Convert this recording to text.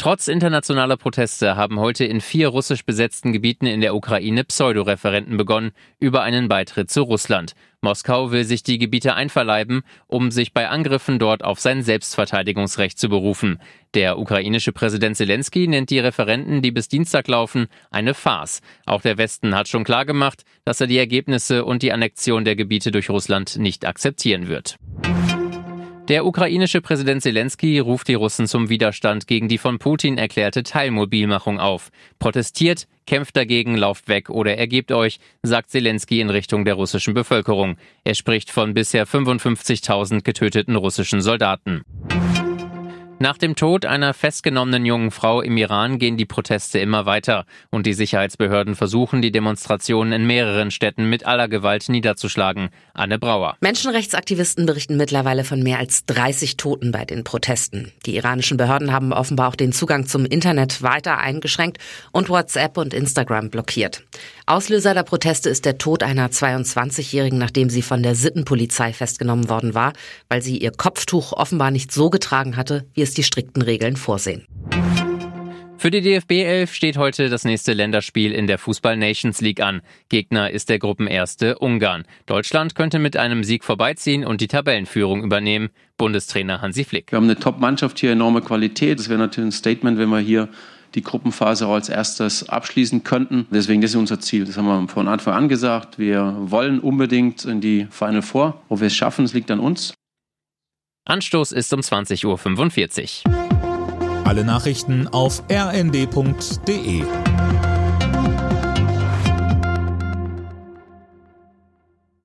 Trotz internationaler Proteste haben heute in vier russisch besetzten Gebieten in der Ukraine Pseudoreferenten begonnen über einen Beitritt zu Russland. Moskau will sich die Gebiete einverleiben, um sich bei Angriffen dort auf sein Selbstverteidigungsrecht zu berufen. Der ukrainische Präsident Zelensky nennt die Referenten, die bis Dienstag laufen, eine Farce. Auch der Westen hat schon klargemacht, dass er die Ergebnisse und die Annexion der Gebiete durch Russland nicht akzeptieren wird. Der ukrainische Präsident Zelensky ruft die Russen zum Widerstand gegen die von Putin erklärte Teilmobilmachung auf. Protestiert, kämpft dagegen, lauft weg oder ergebt euch, sagt Zelensky in Richtung der russischen Bevölkerung. Er spricht von bisher 55.000 getöteten russischen Soldaten. Nach dem Tod einer festgenommenen jungen Frau im Iran gehen die Proteste immer weiter und die Sicherheitsbehörden versuchen, die Demonstrationen in mehreren Städten mit aller Gewalt niederzuschlagen. Anne Brauer. Menschenrechtsaktivisten berichten mittlerweile von mehr als 30 Toten bei den Protesten. Die iranischen Behörden haben offenbar auch den Zugang zum Internet weiter eingeschränkt und WhatsApp und Instagram blockiert. Auslöser der Proteste ist der Tod einer 22-Jährigen, nachdem sie von der Sittenpolizei festgenommen worden war, weil sie ihr Kopftuch offenbar nicht so getragen hatte, wie es es die strikten Regeln vorsehen. Für die DFB 11 steht heute das nächste Länderspiel in der Fußball Nations League an. Gegner ist der Gruppenerste Ungarn. Deutschland könnte mit einem Sieg vorbeiziehen und die Tabellenführung übernehmen. Bundestrainer Hansi Flick. Wir haben eine Top-Mannschaft hier, enorme Qualität. Es wäre natürlich ein Statement, wenn wir hier die Gruppenphase auch als erstes abschließen könnten. Deswegen, das ist unser Ziel. Das haben wir von Anfang an gesagt. Wir wollen unbedingt in die Final Four. Ob wir es schaffen, es liegt an uns. Anstoß ist um 20.45 Uhr. Alle Nachrichten auf rnd.de